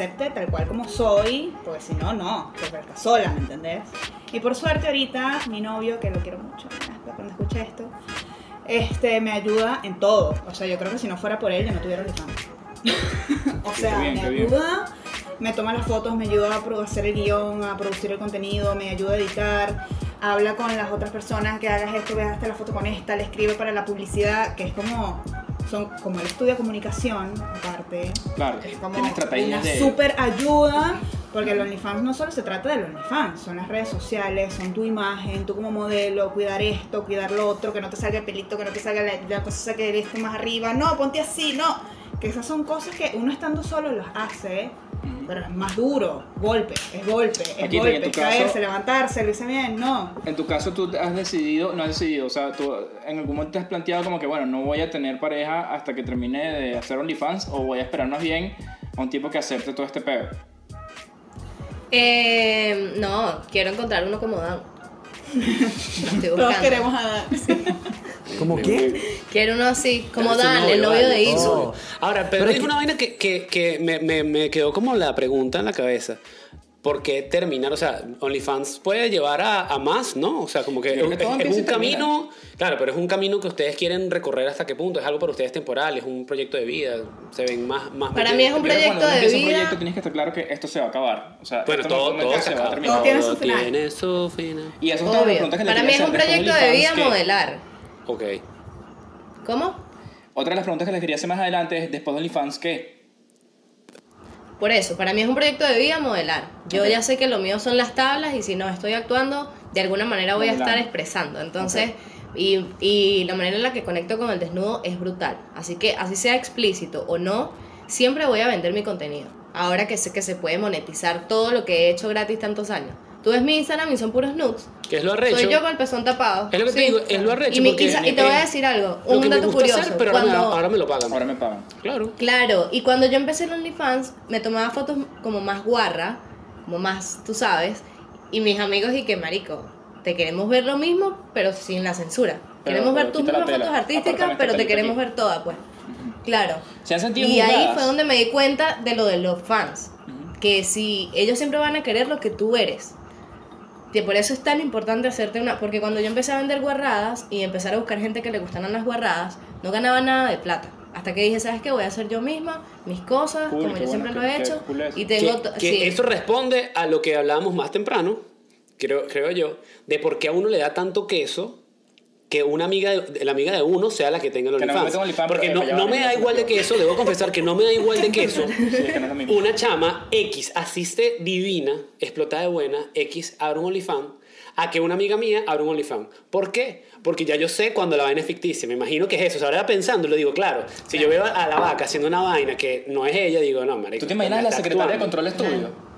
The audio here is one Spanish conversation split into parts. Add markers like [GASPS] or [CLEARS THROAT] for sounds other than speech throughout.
acepte tal cual como soy, porque si no, no, que verga sola, ¿me entendés? Y por suerte ahorita mi novio, que lo quiero mucho, hasta cuando escuche esto, este, me ayuda en todo. O sea, yo creo que si no fuera por él, yo no tuviera OnlyFans. [LAUGHS] o sea, bien, me ayuda, me toma las fotos, me ayuda a hacer el guion, a producir el contenido, me ayuda a editar, habla con las otras personas que hagas esto, veas esta la foto con esta, le escribe para la publicidad, que es como, son como él estudia comunicación, aparte. Claro, Es como una de... super ayuda, porque el OnlyFans no solo se trata del OnlyFans, son las redes sociales, son tu imagen, tú como modelo, cuidar esto, cuidar lo otro, que no te salga el pelito, que no te salga la, la cosa que esto más arriba, no, ponte así, no. Que esas son cosas que uno estando solo las hace, pero es más duro, golpe, es golpe, es Aquí, en golpe, tu caso- caerse, levantarse, lo hice bien, no. En tu caso, tú has decidido, no has decidido, o sea, tú en algún momento te has planteado como que, bueno, no voy a tener pareja hasta que termine de hacer OnlyFans o voy a esperar más bien a un tipo que acepte todo este pedo. Eh, no, quiero encontrar uno como Dan. Todos queremos a Dan. ¿Cómo qué? Quiero uno así, como Pero Dan, el novio vale, de Isu. novio. Ahora, pero, Pero es es que- una vaina que, que, que me, me, me quedó como la pregunta en la cabeza. ¿Por qué terminar? O sea, OnlyFans puede llevar a, a más, ¿no? O sea, como que es, un camino, claro, pero es un camino que ustedes quieren recorrer hasta qué punto. Es algo para ustedes temporal, es un proyecto de vida, se ven más... más Para mí es un proyecto cuando de empieza un vida. proyecto tienes que estar claro que esto se va a acabar. O sea, Bueno, esto todo, no, todo se se va a terminar. Todo tiene su final. tiene su final. Y eso es que Para mí es un proyecto de vida que- modelar. Ok. ¿Cómo? Otra de las preguntas que les quería hacer más adelante es, después de OnlyFans, ¿qué? Por eso, para mí es un proyecto de vida modelar. Yo ya sé que lo mío son las tablas y si no estoy actuando, de alguna manera voy a estar expresando. Entonces, y, y la manera en la que conecto con el desnudo es brutal. Así que, así sea explícito o no, siempre voy a vender mi contenido. Ahora que sé que se puede monetizar todo lo que he hecho gratis tantos años. Tú ves mi Instagram y son puros nudes. ¿Qué es lo arrecho? Soy yo con el pezón tapado. Es lo que te digo, es lo arrecho, Y, mi- porque y te voy a decir algo, Lo un que me dato gusta curioso. hacer, pero ahora, me, Cuando- ahora me lo pagan. Ahora me pagan. Claro. Claro, y cuando yo empecé en OnlyFans, me tomaba fotos como más guarra, como más, tú sabes, y mis amigos y que, marico, te queremos ver lo mismo, pero sin la censura. Pero- queremos ver tus mismas fotos artísticas, pero te queremos aquí. ver toda, pues. Claro. ¿Se han sentido Y ahí fue donde me di cuenta de lo de los fans. Que si ellos siempre van a querer lo que tú eres. Que por eso es tan importante hacerte una. Porque cuando yo empecé a vender guarradas y empezar a buscar gente que le gustaran las guarradas, no ganaba nada de plata. Hasta que dije, ¿sabes qué? Voy a hacer yo misma mis cosas, Cool, como yo bueno, siempre lo he hecho. cool. Y tengo. que, to- que sí. eso responde a lo que hablábamos más temprano, creo, creo yo, de por qué a uno le da tanto queso que una amiga de, la amiga de uno sea la que tenga el Que no OnlyFans. Porque no, no me da igual de queso, debo confesar que no me da igual de queso. [LAUGHS] Sí, es que no es lo mismo. Una chama X asiste divina, explotada de buena, X abre un OnlyFans, a que una amiga mía abra un OnlyFans. ¿Por qué? Porque ya yo sé cuando la vaina es ficticia. Me imagino que es eso. O sea, ahora pensando, lo digo, claro. Si yo veo a la vaca haciendo una vaina que no es ella, digo, no, marico. ¿Tú te imaginas la secretaria de actuando. control estudio?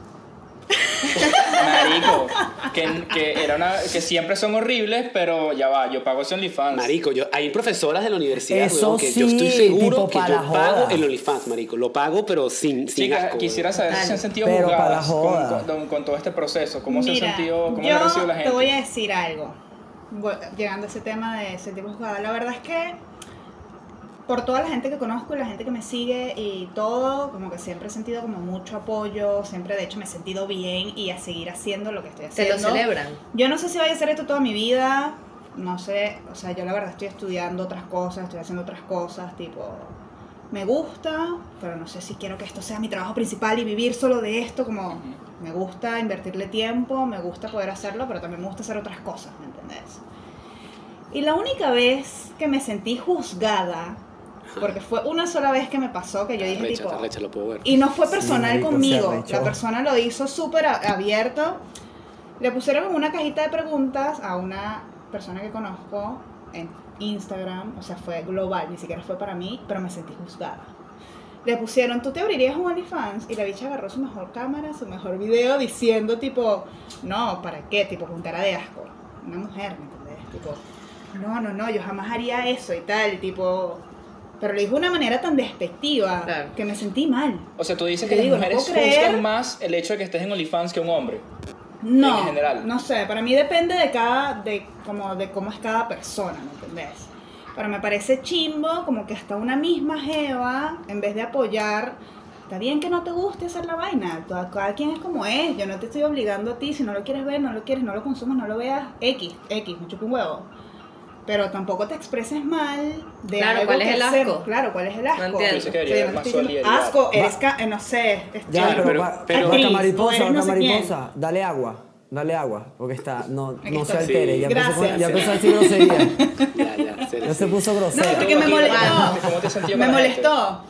Marico, que, que, era una, que siempre son horribles, pero ya va, yo pago ese OnlyFans. Marico, yo, hay profesoras de la universidad Eso weón, que yo estoy seguro que yo pago el OnlyFans, marico. Lo pago, pero sin, sin Chicas, asco. quisiera weón. saber si se han sentido Pero juzgadas con, joda. con- con todo este proceso. ¿Cómo se han sentido, cómo yo ha recibido la gente? te voy a decir algo. Llegando a ese tema de sentirme juzgada. La verdad es que por toda la gente que conozco y la gente que me sigue y todo, como que siempre he sentido como mucho apoyo, siempre de hecho me he sentido bien y a seguir haciendo lo que estoy Te haciendo. lo celebran. Yo no sé si voy a hacer esto toda mi vida, no sé, o sea, yo la verdad estoy estudiando otras cosas, estoy haciendo otras cosas, tipo, me gusta, pero no sé si quiero que esto sea mi trabajo principal y vivir solo de esto, como me gusta invertirle tiempo, me gusta poder hacerlo, pero también me gusta hacer otras cosas, ¿me entendés? Y la única vez que me sentí juzgada, porque fue una sola vez que me pasó que yo dije Arrecha, tipo, arrecha, lo puedo ver. y no fue personal conmigo. La persona lo hizo súper a- abierto. Le pusieron una cajita de preguntas a una persona que conozco en Instagram. O sea, fue global, ni siquiera fue para mí, pero me sentí juzgada. Le pusieron, ¿tú te abrirías un OnlyFans? Y la bicha agarró su mejor cámara, su mejor video, diciendo tipo, no, ¿para qué? Tipo, con cara de asco. Una mujer, ¿me entendés? Tipo, no, no, no, yo jamás haría eso y tal, tipo... Pero lo dijo de una manera tan despectiva Claro. que me sentí mal. O sea, tú dices que digo, las no mujeres puedo creer. más el hecho de que estés en OnlyFans que un hombre. No, en general. no sé, para mí depende de cada, de como de cómo es cada persona, ¿me entendés? Pero me parece chimbo como que hasta una misma jeva, en vez de apoyar, está bien que no te guste hacer la vaina, cada, cada quien es como es, yo no te estoy obligando a ti, si no lo quieres ver, no lo quieres, no lo consumas, no lo veas, X, X, me chupa un huevo. Pero tampoco te expreses mal de Claro, algo ¿cuál que es el asco? Claro, ¿cuál es el asco? No entiendo. Que no estoy diciendo, solidaridad. asco, eres, eh, no sé, es Ya, Claro, pero, pero- pero- vaca mariposa, no vaca sé quién. mariposa, dale agua, dale agua, porque está, no, Aquí no se altere, Sí. ya Gracias. ya empezó a decir grosería, [LAUGHS] Ya, ya, serio, ya se sí. puso No, grosera. porque me molestó. ¿cómo te has sentido Me molestó.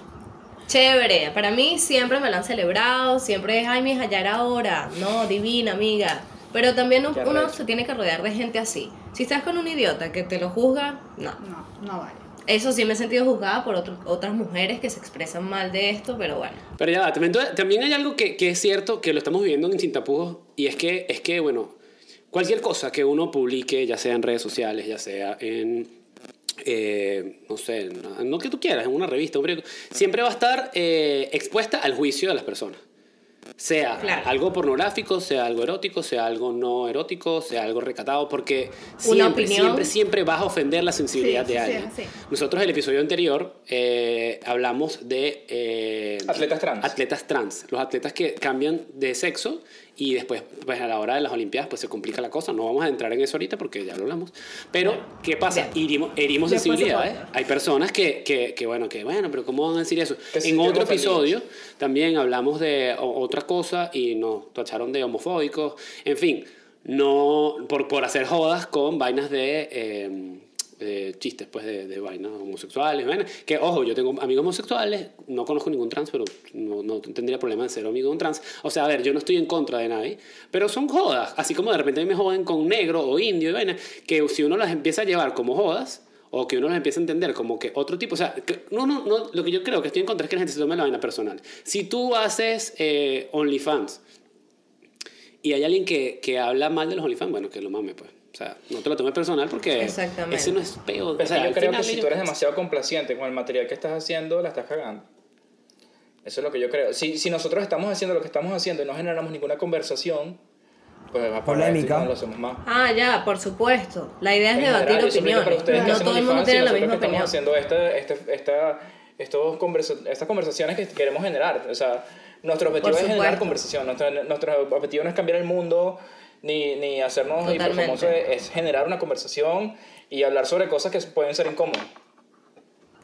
Chévere, para mí siempre me lo han celebrado, siempre es, ay, mija, ya era hora, no, divina, amiga. Pero también uno se tiene que rodear de gente así. Si estás con un idiota que te lo juzga, no. No, no vale. Eso sí me he sentido juzgada por otro- otras mujeres que se expresan mal de esto, pero bueno. Pero ya, va, también, también hay algo que, que es cierto, que lo estamos viviendo en Sin Tapujos, y es que, es que, bueno, cualquier cosa que uno publique, ya sea en redes sociales, ya sea en, eh, no sé, en lo que tú quieras, en una revista, un periódico, siempre va a estar eh, expuesta al juicio de las personas. Sea Claro. algo pornográfico, sea algo erótico, sea algo no erótico, sea algo recatado, porque siempre, siempre, siempre vas a ofender la sensibilidad Sí, de sí, sí, alguien. sí. Nosotros el episodio anterior eh, hablamos de... eh, Atletas trans. Atletas trans. Los atletas que cambian de sexo y después, pues a la hora de las Olimpiadas, pues se complica la cosa. No vamos a entrar en eso ahorita porque ya lo hablamos. Pero, ¿qué pasa? Herimos, herimos sensibilidades. puede. Hay personas que, que, que, bueno, que, bueno, pero ¿cómo van a decir eso? En otro episodio también hablamos de otra cosa y nos tacharon de homofóbicos. En fin, no por, por hacer jodas con vainas de... eh, eh, chistes pues de, de vainas homosexuales vainas. que ojo yo tengo amigos homosexuales no conozco ningún trans pero no, no tendría problema en ser amigo de un trans o sea a ver yo no estoy en contra de nadie pero son jodas así como de repente me joden con negro o indio y vainas que si uno las empieza a llevar como jodas o que uno las empieza a entender como que otro tipo, o sea, que- no, no, no, lo que yo creo que estoy en contra es que la gente se tome la vaina personal. Si tú haces eh, OnlyFans y hay alguien que, que habla mal de los OnlyFans, bueno, que lo mame, pues. O sea, no te lo tomes personal porque ese no es peo. Pero o sea, yo creo que si tú eres demasiado complaciente con el material que estás haciendo, la estás cagando. Eso es lo que yo creo. Si, si nosotros estamos haciendo lo que estamos haciendo y no generamos ninguna conversación, pues va a Polémica. no lo hacemos más. Ah, ya, por supuesto. La idea es En debatir general, opiniones. para ustedes No hacen todo el mundo tiene la misma que opinión. Estamos haciendo esta, este- esta, estos conversa- estas conversaciones que queremos generar. O sea, nuestro objetivo es generar conversación. Nuestro, nuestro objetivo no es cambiar el mundo ni, ni hacernos hiperfamosos. Es generar una conversación y hablar sobre cosas que pueden ser incómodas.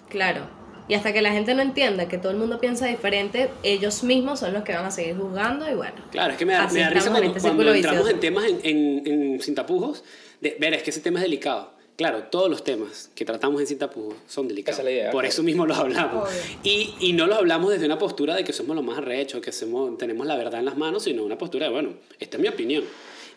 Claro. Y hasta que la gente no entienda que todo el mundo piensa diferente, ellos mismos son los que van a seguir juzgando y bueno. Claro, es que me da, me da risa cuando, este cuando entramos vicioso. en temas en, en, en Sin Tapujos. De, ver, es que ese tema es delicado. Claro, todos los temas que tratamos en Sin Tapujos son delicados. Esa es la idea, Por claro. eso mismo los hablamos. Y, y no los hablamos desde una postura de que somos los más arrechos, que somos, tenemos la verdad en las manos, sino una postura de, bueno, esta es mi opinión.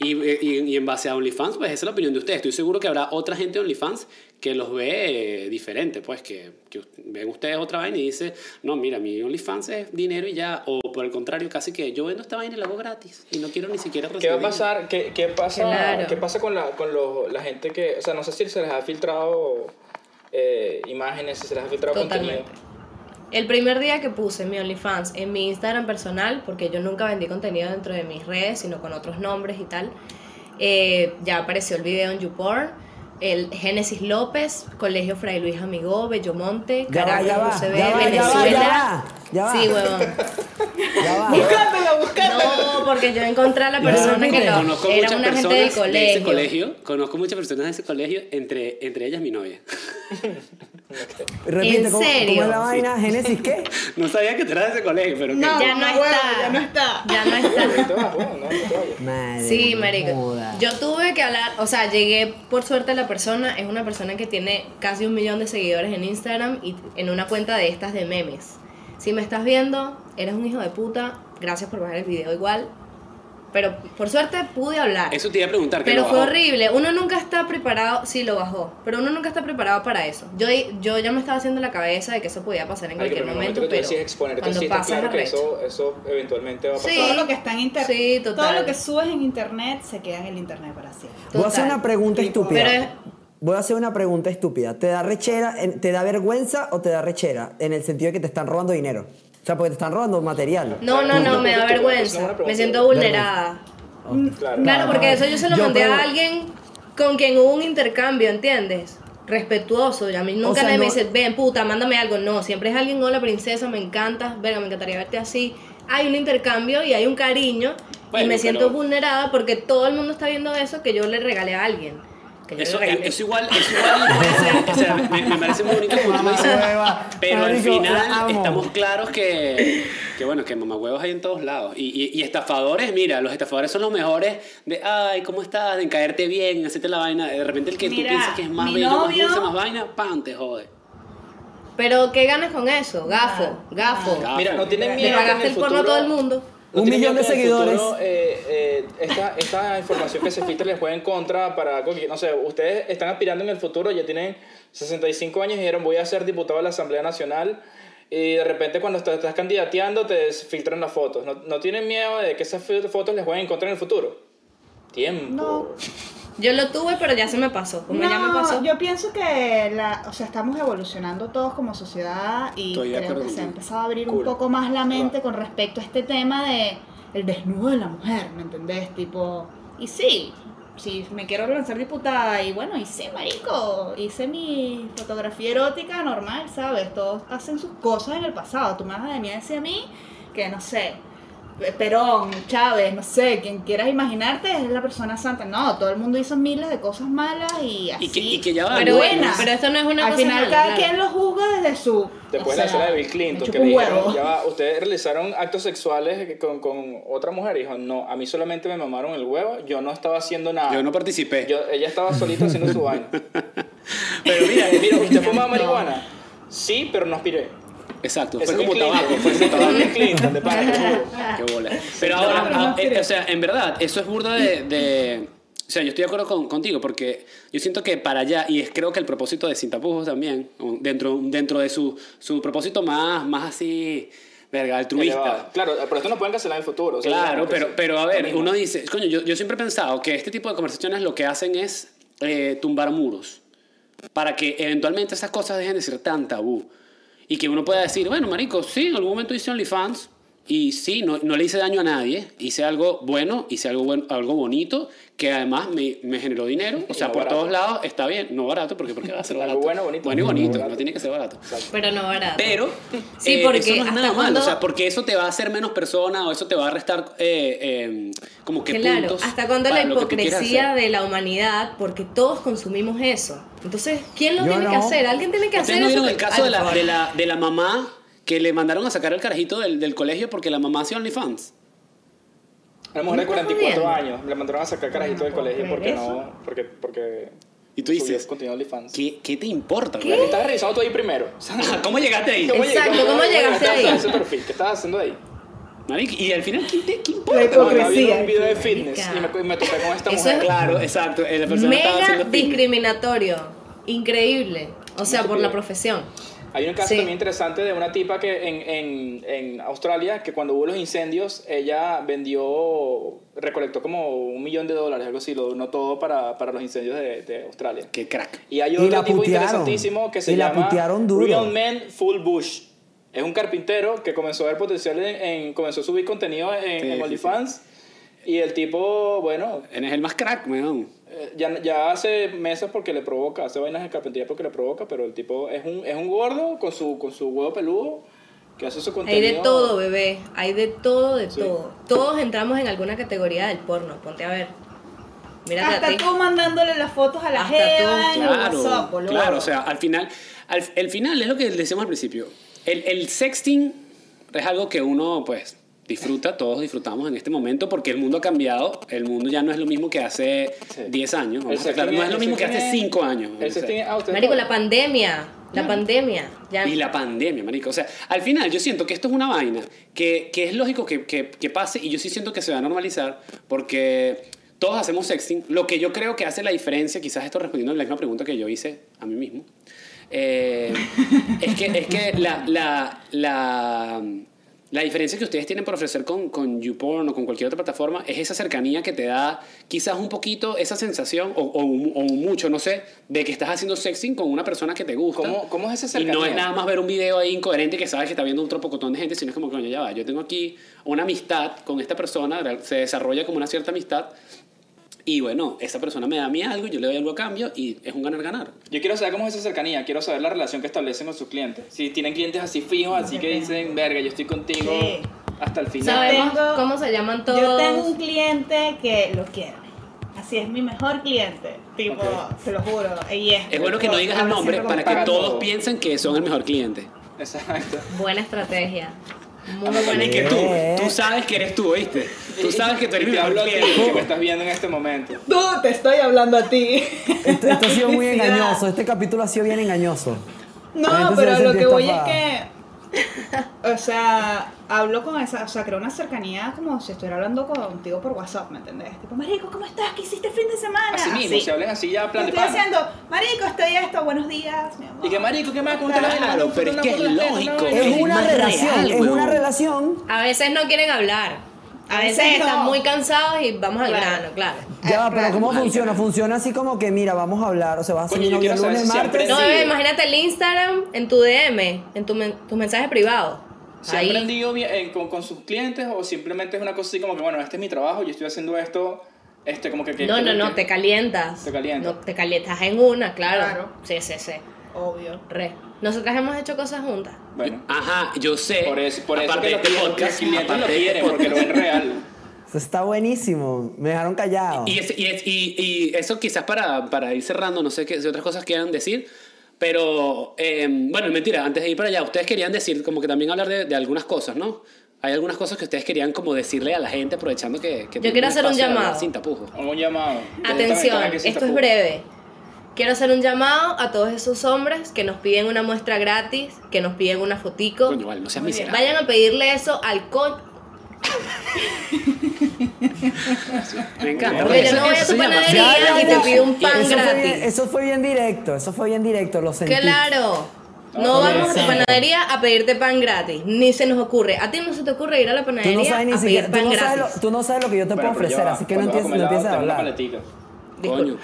Y, y, y en base a OnlyFans, pues esa es la opinión de ustedes. Estoy seguro que habrá otra gente de OnlyFans que los ve eh, diferente, pues que, que ven ustedes otra vaina y dice, no, mira, mi OnlyFans es dinero y ya, o por el contrario, casi que yo vendo esta vaina y la hago gratis y no quiero ni siquiera recibir. ¿Qué va a pasar? ¿Qué, qué pasa, Claro. ¿qué pasa con, la, con los- la gente que... O sea, no sé si se les ha filtrado eh, imágenes, si se les ha filtrado Totalmente. contenido. El primer día que puse mi OnlyFans en mi Instagram personal, porque yo nunca vendí contenido dentro de mis redes, sino con otros nombres y tal, eh, ya apareció el video en YouPorn, el Génesis López, Colegio Fray Luis Amigó, Bellomonte, Caracas, UCB, ya va, Venezuela. ya va, ya va. Sí, huevón. Ya va. No, porque yo encontré a la persona que lo, Conozco era muchas una gente del de ese colegio. colegio. Conozco muchas personas de ese colegio, entre, entre ellas mi novia. Repite, ¿En ¿cómo, ¿cómo serio? es la vaina? ¿Génesis qué? No sabía que tú eras de ese colegio, pero No, que- Ya no huevo, está. ya no está. Ya no está. [LAUGHS] No bueno, no, no. Madre. Sí, no marico. Yo tuve que hablar, o sea, llegué por suerte a la persona, es una persona que tiene casi un millón de seguidores en Instagram y en una cuenta de estas de memes. Si me estás viendo, eres un hijo de puta, gracias por bajar el video igual. Pero por suerte pude hablar. Eso te iba a preguntar. que Pero lo fue bajó. horrible. Uno nunca está preparado, sí lo bajó, pero uno nunca está preparado para eso. Yo, yo ya me estaba haciendo la cabeza de que eso podía pasar en cualquier momento, momento pero cuando pasa claro que eso, eso eventualmente va a pasar. Sí. Todo lo que está en internet, Sí, todo lo que subes en internet se queda en el internet para siempre. Voy a hacer Total. una pregunta estúpida. pero es- Voy a hacer una pregunta estúpida. ¿Te da rechera, te da vergüenza o te da rechera? En el sentido de que te están robando dinero. O sea, porque te están robando material. No, no, no, me da vergüenza. Me siento vulnerada. Claro. Claro, porque eso yo se lo Yo mandé creo- a alguien con quien hubo un intercambio, ¿entiendes? Respetuoso. Y a mí nunca sea, nadie me no- dice, ven puta, mándame algo. No, siempre es alguien, hola princesa, me encanta, venga, me encantaría verte así. Hay un intercambio y hay un cariño. y Bueno, me siento pero- vulnerada porque todo el mundo está viendo eso que yo le regalé a alguien. Que Eso, le regalé. eso igual, eso igual o sea, me, me parece muy bonito como tú dices, pero al final amo. estamos claros que, que bueno, que mamahuevos hay en todos lados. Y, y, y estafadores, mira, los estafadores son los mejores de, ay, ¿cómo estás? De caerte bien, hacerte la vaina. De repente el que Mira, tú piensas que es más bello, más novio- dulce, más vaina, ¡pam! te jode. Pero ¿qué ganas con eso? Gafo, gafo. Ah, Mira, no tienen Le miedo. que en pagaste el porno a todo el mundo. ¿No Un tienen millón miedo de seguidores. futuro, eh, eh, esta, esta información que se filtra les juegue en contra para algo que, no sé, ustedes están aspirando en el futuro, ya tienen 65 años y dijeron voy a ser diputado de la Asamblea Nacional y de repente cuando estás, estás candidateando te filtran las fotos. ¿No, no tienen miedo de que esas fotos les jueguen en contra en el futuro? Tiempo. No. [LAUGHS] Yo lo tuve, pero ya se me pasó. Como ya me pasó. yo pienso que la, o sea, estamos evolucionando todos como sociedad y Estoy creo que se ha empezado a abrir Cool. un poco más la mente con respecto a este tema de el desnudo de la mujer, ¿me entendés? Tipo, y sí, si me quiero lanzar diputada y bueno, hice marico, hice mi fotografía erótica normal, ¿sabes? Todos hacen sus cosas en el pasado. Tú me vas a venir a decir a mí que no sé, Perón, Chávez, no sé, quien quieras imaginarte es la persona santa. No, todo el mundo hizo miles de cosas malas y así. Y que, y que ya va. Pero, ¿no? buena. pero esto no es una Al cosa final mala, cada claro. quien lo juzga desde su... Después de la escena de Bill Clinton, que le dijeron, ya va, ustedes realizaron actos sexuales con, con otra mujer. Y dijo, no, a mí solamente me mamaron el huevo, yo no estaba haciendo nada. Yo no participé. Yo- ella estaba solita haciendo su vaina. [LAUGHS] Pero mira, mira, ¿usted fumaba [LAUGHS] marihuana? Sí, pero no aspiré. Exacto, fue como tabaco, fue como tabaco. [LAUGHS] Qué bola. Pero ahora, ah, eh, o sea, en verdad, eso es burda de, de- O sea, yo estoy de acuerdo con- contigo porque yo siento que para allá, y es creo que el propósito de Sin Tapujos también, dentro, dentro de su, su propósito más, más así, verga, altruista. Elevado. Claro, pero esto no pueden cancelar en el futuro. o sea, Claro, pero, pero a ver, uno dice, coño, yo, yo siempre he pensado que este tipo de conversaciones lo que hacen es eh, tumbar muros para que eventualmente esas cosas dejen de ser tan tabú y que uno pueda decir, bueno, marico, sí, en algún momento hice OnlyFans y sí, no, no le hice daño a nadie, hice algo bueno, hice algo, bueno, algo bonito que además me, me generó dinero, o sea, no por barato. todos lados está bien, no barato, porque, porque va a ser Algo barato. bueno, bonito. Bueno y bonito, Barato. no tiene que ser barato. Pero no barato. Pero Sí, eh, porque eso no es nada malo, cuando- o sea, porque eso te va a hacer menos persona o eso te va a restar eh, eh, como que Claro, puntos. hasta cuando la hipocresía de la humanidad, porque todos consumimos eso. Entonces, ¿quién lo Yo tiene que no. hacer? Alguien tiene que hacer ¿Ustedes no eso. vieron el caso de la, de, la, de la mamá que le mandaron a sacar al carajito del, del colegio porque la mamá hacía OnlyFans? Una mujer de ¿Me estás 44 jodiendo? años le mandaron a sacar carajito del puedo colegio porque eso. no. Porque. porque Y tú dices, contenido de OnlyFans. ¿qué, qué te importa? ¿Qué? güey? Estás revisando tú ahí primero. [LAUGHS] ¿Cómo llegaste ahí? Exacto, ¿cómo llegaste ahí? ese perfil? ¿Qué estabas haciendo ahí? Y al final, ¿qué, te, qué La importa? No, viendo hipocresía. un video de fitness y me, me topé con esta Eso mujer. es- Claro, exacto. La persona estaba Mega discriminatorio. Increíble. O sea, por la profesión. Hay un caso Sí. también interesante de una tipa que en, en, en Australia, que cuando hubo los incendios, ella vendió, recolectó como un millón de dólares, algo así, lo donó todo para, para los incendios de, de Australia. Qué crack. Y hay Y otro la tipo putearon. interesantísimo que se Y la llama duro. Real Man Full Bush. Es un carpintero que comenzó a ver potencial en, en- comenzó a subir contenido en, Sí, en sí, OnlyFans. Y el tipo, bueno, Él es el más crack, weón. Eh, ya, ya hace meses porque le provoca, hace vainas de carpintería porque le provoca, pero el tipo es un, es un gordo con su, con su huevo peludo que hace su Hay contenido. de todo, bebé. Hay de todo, de Sí. todo. Todos entramos en alguna categoría del porno. Ponte a ver. Mírate a Hasta ti. tú mandándole las fotos a la el Claro, claro, o sea, al final, al, el final es lo que decíamos al principio. El, el sexting es algo que uno, pues, disfruta, todos disfrutamos en este momento porque el mundo ha cambiado, el mundo ya no es lo mismo que hace Sí. 10 años, vamos a no es lo mismo que hace sexting 5 años. El ah, Marico, la pandemia. La pandemia. Ya. Y la pandemia, marico. O sea, al final yo siento que esto es una vaina que, que es lógico que, que, que pase y yo sí siento que se va a normalizar porque todos hacemos sexting. Lo que yo creo que hace la diferencia, quizás esto respondiendo a la misma pregunta que yo hice a mí mismo, eh, es que, es que la, la, la, La diferencia que ustedes tienen por ofrecer con, con YouPorn o con cualquier otra plataforma es esa cercanía que te da quizás un poquito esa sensación, o, o, o mucho, no sé, de que estás haciendo sexting con una persona que te gusta. ¿Cómo, cómo es esa Y cercanía? no es nada más ver un video ahí incoherente que sabes que está viendo un tropocotón de gente, sino es como, coño, ya va, yo tengo aquí una amistad con esta persona, se desarrolla como una cierta amistad, y bueno, esa persona me da a mí algo, yo le doy algo a cambio, y es un ganar-ganar. Yo quiero saber cómo es esa cercanía, quiero saber la relación que establecen con sus clientes. Si tienen clientes así fijos, así que dicen, verga, yo estoy contigo Sí. hasta el final. Sabemos tengo- cómo se llaman todos. Yo tengo un cliente que lo quiero. Así es mi mejor cliente. Tipo, Ok. te lo juro. Y es, Es bueno que no digas el nombre para que todos todo. piensen que son el mejor cliente. Exacto. Buena estrategia. Muy Es que tú, tú sabes que eres tú, ¿oíste? Tú sabes que tú eres te hablo a ti, que me estás viendo en este momento. Tú, te estoy hablando a ti. Esto, esto ha sido muy engañoso. Este capítulo ha sido bien engañoso. No, pero lo que voy estafada. es que. O sea, hablo con esa. O sea, creo una cercanía como si estuviera hablando contigo por WhatsApp, ¿me entendés? Tipo, Marico, ¿cómo estás? ¿Qué hiciste el fin de semana? Así mismo, Así. se hablan así ya, ¿Qué plan de estoy pana. haciendo? Marico, estoy esto, buenos días, mi amor. Y que marico, ¿qué más? ¿Cómo te la Claro, pero es que es lógico. Es Es una más relación, real, es huevón. una relación. A veces no quieren hablar. A veces no. están muy cansados y vamos al grano, claro. Ya va, pero. ¿cómo funciona? Funciona así como que, mira, vamos a hablar, o sea, vas a novio saber lunes, martes. No, bebé, imagínate el Instagram en tu DM, en tu men- tus mensajes privados. ¿Se han aprendido bien, eh, con, con sus clientes o simplemente es una cosa así como que, bueno, este es mi trabajo, yo estoy haciendo esto, este como que... que- No, que- no, no, que- te calientas. Te calientas. No, te calientas en una, claro. Claro. Sí, sí, sí. Obvio. Re. Nosotras hemos hecho cosas juntas. Bueno, Ajá, yo sé. por eso, por eso aparte que de los este podcast, lo quieren, porque lo ven real. Eso está buenísimo. Me dejaron callado. Y, es- y, es- y- y eso quizás para, para ir cerrando, no sé qué si otras cosas quieran decir, pero eh, bueno, mentira, antes de ir para allá, ustedes querían decir, como que también hablar de, de algunas cosas, ¿no? Hay algunas cosas que ustedes querían como decirle a la gente aprovechando que... que Yo quiero hacer un llamado. Sin tapujos. Un llamado. Atención, esto es breve. Quiero hacer un llamado a todos esos hombres que nos piden una muestra gratis, que nos piden una fotico. Coño, vale, no seas miserable. Vayan a pedirle eso al con... Me encanta. Porque yo Eso- no voy a tu panadería Ya, ya, y te pido un pan eso Fue gratis. bien, eso fue bien directo, eso fue bien directo, lo sentí. Claro. No vamos a tu panadería a pedirte pan gratis. Ni se nos ocurre. A ti no se te ocurre ir a la Tú panadería no sabes ni a siquiera, pedir tú pan no sabes, lo, tú no sabes lo que yo te Bueno, puedo ofrecer, así que no empieces, no a hablar. Coño,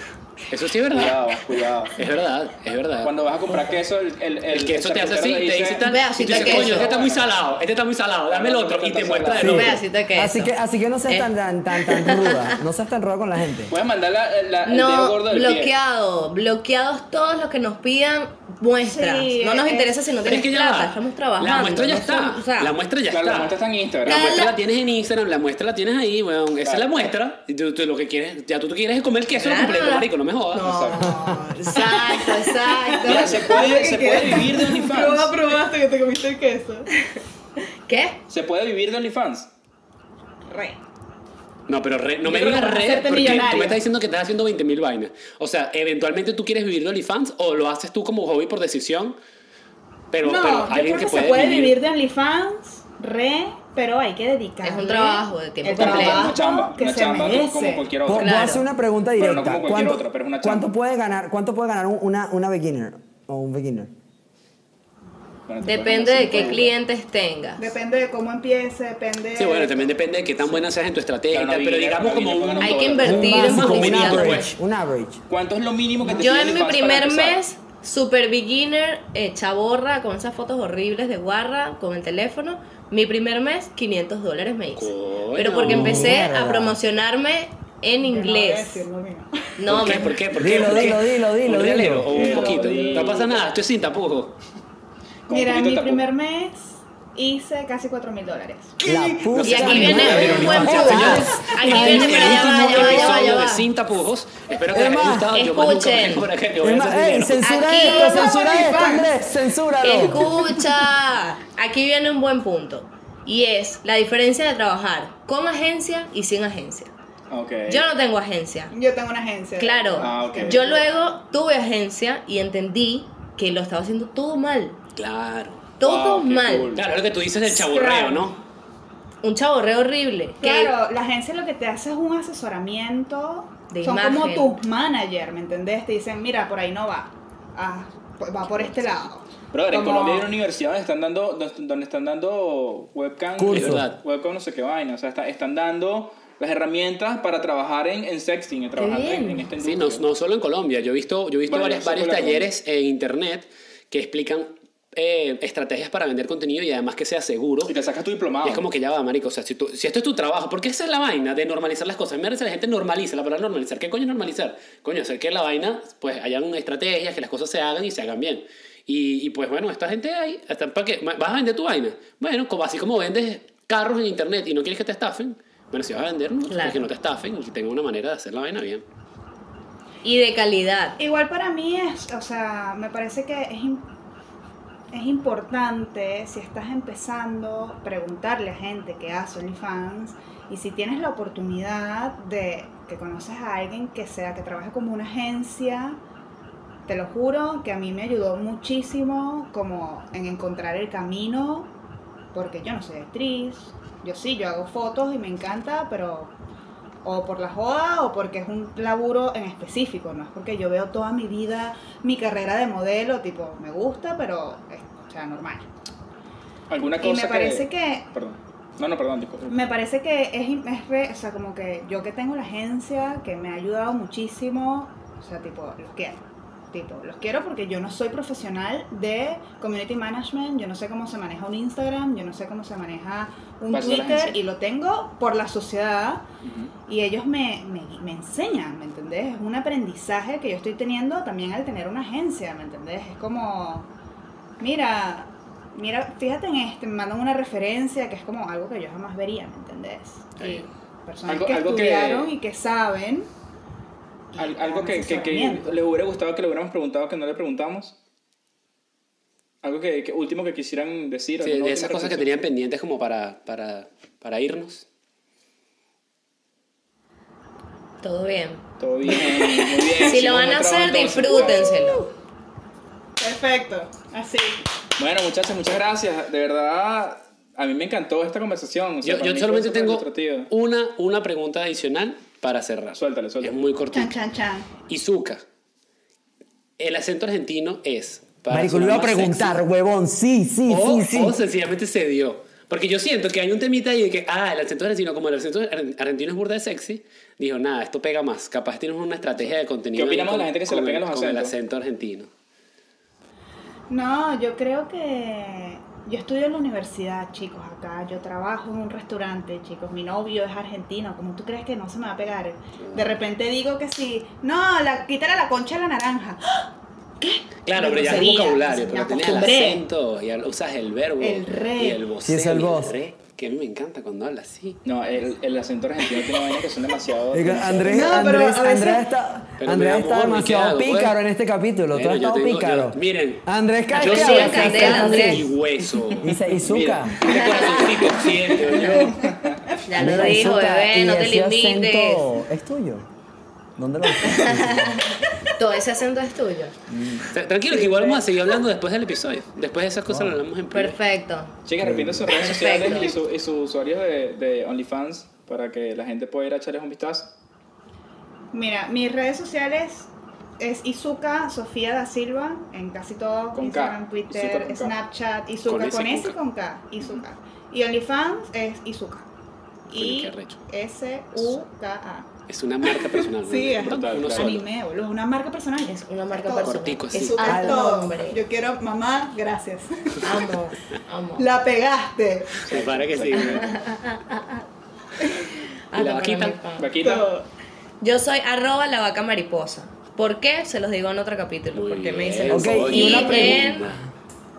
eso sí es verdad. Cuidado, cuidado. Es verdad, es verdad. Cuando vas a comprar queso, el, el, el queso te hace así, charcutero te dice Vea, y si tú te dices, queso. coño, este está muy salado, este está muy salado, dame el otro, y te muestra de queso. Así que, así que no seas Eh. tan, tan, tan, tan ruda, no seas tan ruda con la gente. Puedes mandar la, la- el dedo No, gordo del pie. bloqueado. Bloqueados todos los que nos pidan muestras. Sí, no nos es- interesa si no Pero es tienes que ya plata. va. Estamos trabajando. La muestra ya no está. somos- o sea, la muestra ya Claro, está. la muestra está en Instagram. La muestra La- tienes en Instagram, la muestra la tienes ahí, weón. Esa es la muestra. Y tú, tú lo que quieres, ya tú, tú quieres es comer el queso completo, marico, no me jodas. No, exacto, exacto. Mira, se puede, se puede vivir de OnlyFans. probaste que te comiste el queso. ¿Qué? Se puede vivir de OnlyFans. Re. No, pero re- no me digas hacerte porque tú me estás diciendo que estás haciendo 20 mil vainas. O sea, eventualmente tú quieres vivir de OnlyFans o lo haces tú como hobby por decisión. Pero, no, pero yo alguien creo que que puede se puede vivir de OnlyFans, re, pero hay que dedicarle Es un trabajo de tiempo el completo. trabajo Una chamba, que una se chamba merece. como cualquier otra. Claro. puedo hacer una pregunta Pero no directa. como cualquier ¿Cuánto, otra, pero es una chamba. ¿cuánto puede ganar, cuánto puede ganar un- una, una beginner o un beginner? Bueno, Depende de qué clientes tengas. Depende de cómo empiece, depende. Sí, bueno, también depende de qué tan buena seas en tu estrategia pero digamos como un... Hay que invertir un en un average, un average. ¿Cuánto es lo mínimo que te Yo en mi primer empezar? mes, super beginner, hecha borra, con esas fotos horribles de guarra, con el teléfono. Mi primer mes, 500 dólares me hice. Coño. Pero porque empecé Mierda. a promocionarme en inglés. No, ¿Por qué? me- ¿Por qué? ¿Por qué? Dilo, ¿Por qué? dilo, dilo, dilo, dilo. o un Dilo, poquito. dilo. No pasa nada, estoy sin tapujos. Mira, mi primer mes hice casi 4 mil dólares. La puta Y aquí viene un buen Aquí viene, el ya va. Sin Tapujos. Espero que les haya gustado. Escuchen. censura Aquí esto, censura esto. Andrés, censúralo. Escucha, aquí viene un buen punto. Y es la diferencia de trabajar con agencia y sin agencia. Ok. Yo no tengo agencia. Yo tengo una agencia. Claro, Ah, ok. yo luego tuve agencia y entendí que lo estaba haciendo todo mal. Claro. Todo Wow, mal. cool. Claro, es lo que tú dices del chaburreo, ¿no? Un chaborreo horrible. que- Claro, la agencia lo que te hace es un asesoramiento. De Son imagen. como tus managers, ¿me entendés? Te dicen, mira, por ahí no va. Ah, va por este lado. Brother, en Como- Colombia hay una universidad donde están dando, donde están dando webcam, eh, webcam no sé qué vaina, o sea, está- están dando las herramientas para trabajar en, en sexting, en trabajar en, en esta Sí, no, no solo en Colombia. Yo he visto, yo he visto Bueno, varios la talleres en internet que explican eh, estrategias para vender contenido y además que sea seguro. Y te sacas tu diplomado. Y es como que ya va, marico. O sea, si, tú- si esto es tu trabajo, porque esa es la vaina de normalizar las cosas. A mí me parece que la gente normaliza, la palabra normalizar. ¿Qué coño es normalizar? Coño, hacer que la vaina, pues hayan estrategias, que las cosas se hagan y se hagan bien. Y, y, pues bueno, esta gente ahí, hasta para qué? ¿vas a vender tu vaina? Bueno, como, así como vendes carros en internet y no quieres que te estafen, bueno, si vas a vender, no, Claro. que no te estafen y que tengan una manera de hacer la vaina bien. Y de calidad. Igual para mí es, o sea, me parece que es, im- es importante, si estás empezando, preguntarle a gente que hace OnlyFans y si tienes la oportunidad de que conoces a alguien que sea, que trabaje como una agencia, te lo juro que a mí me ayudó muchísimo como en encontrar el camino, porque yo no soy actriz, yo sí, yo hago fotos y me encanta, pero o por la joda o porque es un laburo en específico, no es porque yo veo toda mi vida mi carrera de modelo, tipo, me gusta, pero es, o sea, normal. Alguna Y cosa me parece que Perdón. No, no, perdón, disculpa. me parece que es, es re- o sea, como que yo que tengo la agencia, que me ha ayudado muchísimo, o sea, tipo, los quiero. Tipo, los quiero porque yo no soy profesional de community management, yo no sé cómo se maneja un Instagram, yo no sé cómo se maneja un Twitter y lo tengo por la sociedad y ellos me, me, me enseñan, ¿me entendés? Es un aprendizaje que yo estoy teniendo también al tener una agencia, ¿me entendés? Es como, mira, mira, fíjate en este, me mandan una referencia que es como algo que yo jamás vería, ¿me entendés? Y personas Algo- que algo que- estudiaron y que saben. Al- algo que, que, que les hubiera gustado que le hubiéramos preguntado que no le preguntamos. Algo que, que último que quisieran decir. Sí, de esas cosas que tenían pendientes como para, para, para irnos. Todo bien. Todo bien, muy bien. [LAUGHS] Si lo van a hacer, disfrútenselo. Perfecto, así. Bueno, muchachos, muchas gracias. De verdad, a mí me encantó esta conversación. o sea, Yo, yo solamente tengo una, una pregunta adicional para cerrar. Suéltale, suéltale. Es muy Chan, cortita. chan, chan. Izuka. El acento argentino es. para Marico, le iba a preguntar, sexy, huevón. Sí, sí, o, sí, sí. o sencillamente se dio. Porque yo siento que hay un temita ahí de que, ah, el acento argentino, como el acento ar- argentino es burda de sexy, dijo, nada, esto pega más. Capaz tienes una estrategia de contenido. ¿Qué opinamos de la gente que se le el- los Con el acentos? acento argentino. No, yo creo que yo estudio en la universidad, chicos, acá. Yo trabajo en un restaurante, chicos. Mi novio es argentino. ¿Cómo tú crees que no se me va a pegar? De repente digo que sí. No, la, quítale la concha a la naranja. [GASPS] ¡Ah! Claro, pero ya es vocabulario, pero tienes el acento, ya usas el verbo. El re. Y el voceo. Sí, es el y voz. re, que a mí me encanta cuando habla así. No, el, el acento argentino tiene vainas que son demasiado. Andrés, No, pero Andrés, veces- Andrés está, Andrés está amor, ¿y demasiado hago, pícaro pues? en este capítulo. Tú Bueno, has yo estado tengo- pícaro. yo- miren, Andrés, yo soy Andrés. Y hueso. Dice Izuka. Mira, corazoncito siento yo. Ya lo dijo, bebé, y no te limites. acento ¿Es tuyo? ¿Dónde lo [LAUGHS] Todo ese acento es tuyo. Tra- Tranquilo, que igual vamos a seguir hablando después del episodio. Después de esas cosas lo hablamos en privado. Perfecto. Chicas, repiten sus redes sociales y, su- y sus usuarios de, de OnlyFans para que la gente pueda ir a echarles un vistazo. Mira, mis redes sociales es Izuka Sofía da Silva en casi todo. Con Instagram, K. Twitter, Izuka con K. Snapchat, Izuka Con con, S y con y con K. Izuka. Y OnlyFans es Izuka. Coño, I qué arrecho. S U K A. Es una marca [LAUGHS] personal. Sí, es Uno claro. anime, boludo, es una marca personal. Es una marca personal. Cortico. Es Alto. nombre. Yo quiero, mamá, gracias. Amo, [LAUGHS] amo. La pegaste. Me parece que sí. güey. [LAUGHS] ¿Y la vaquita? Vaquita. Yo soy arroba la vaca mariposa. ¿Por qué? Se los digo en otro capítulo. Muy porque me dicen Ok, así. y una pregunta. Sí,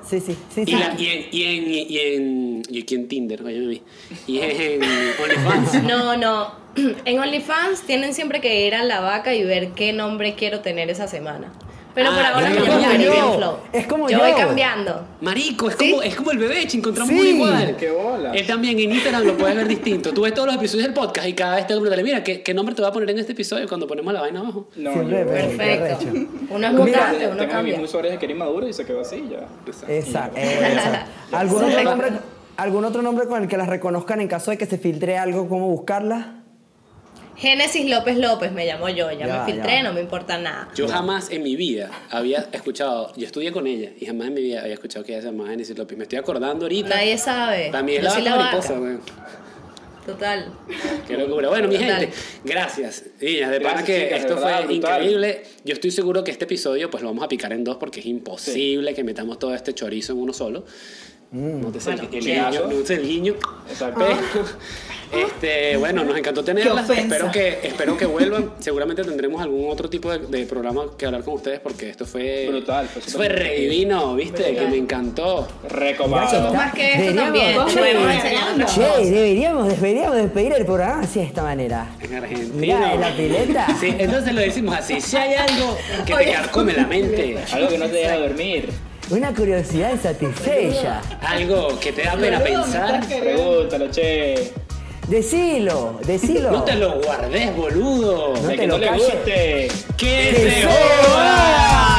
sí, sí, sí. Y, la- y en, y, en, y, en, y aquí en Tinder, oye, mami. Y en OnlyFans. No, no. [CLEARS THROAT] En OnlyFans tienen siempre que ir a la vaca y ver qué nombre quiero tener esa semana. Pero Ah, por ahora es me como llamo yo. Caribbean Flow. Es como yo. yo. voy cambiando. Marico, es, ¿Sí? como, es como el bebé, encontramos Sí. uno igual. Qué bola. Él también en Instagram lo puedes ver distinto. Tú ves todos los episodios del podcast y cada vez te preguntan, mira, ¿qué, ¿qué nombre te voy a poner en este episodio cuando ponemos la vaina abajo? No, Siempre yo- veo. Perfecto. Uno es mutante, Tengo uno mis cambia. mismos usuarios de Kerim Maduro y se quedó así ya. Exacto. exacto. [LAUGHS] ¿Algún, otro nombre, ¿Algún otro nombre con el que las reconozcan en caso de que se filtre algo? ¿Cómo buscarlas? Génesis López López me llamo yo, ya, Ya, me filtré, ya. no me importa nada. Yo jamás en mi vida había escuchado, yo estudié con ella y jamás en mi vida había escuchado que ella se llamaba Genesis López. Me estoy acordando ahorita. Nadie sabe. También Yo es la la mariposa, weón. Total. Qué locura. Bueno, mi gente, gracias. Niñas, de pana que chicas, esto verdad, fue brutal. increíble. Yo estoy seguro que este episodio pues lo vamos a picar en dos porque es imposible que metamos todo este chorizo en uno solo. Mm. No te el, Bueno, el chillazo. guiño, no te el guiño. Exacto. Pero, este, bueno, nos encantó tenerlas. Espero que, espero que vuelvan. Seguramente tendremos algún otro tipo de, de programa que hablar con ustedes porque esto fue Brutal, fue Esto fue re divino, ¿viste? Que me encantó. Recopado. Más que esto Deberíamos- también. Che, deberíamos, deberíamos despedir el programa así de esta manera. En Argentina. Mirá, en la pileta. Sí, entonces lo decimos así. Si hay algo que te carcome la mente, Algo que no te deja dormir. Una curiosidad insatisfecha. algo que te da pena pensar, Pregúntalo, che. Decilo, decilo. no te lo guardes, boludo. No De te que lo no le calles. guste. ¡Que ¡Que se se joda!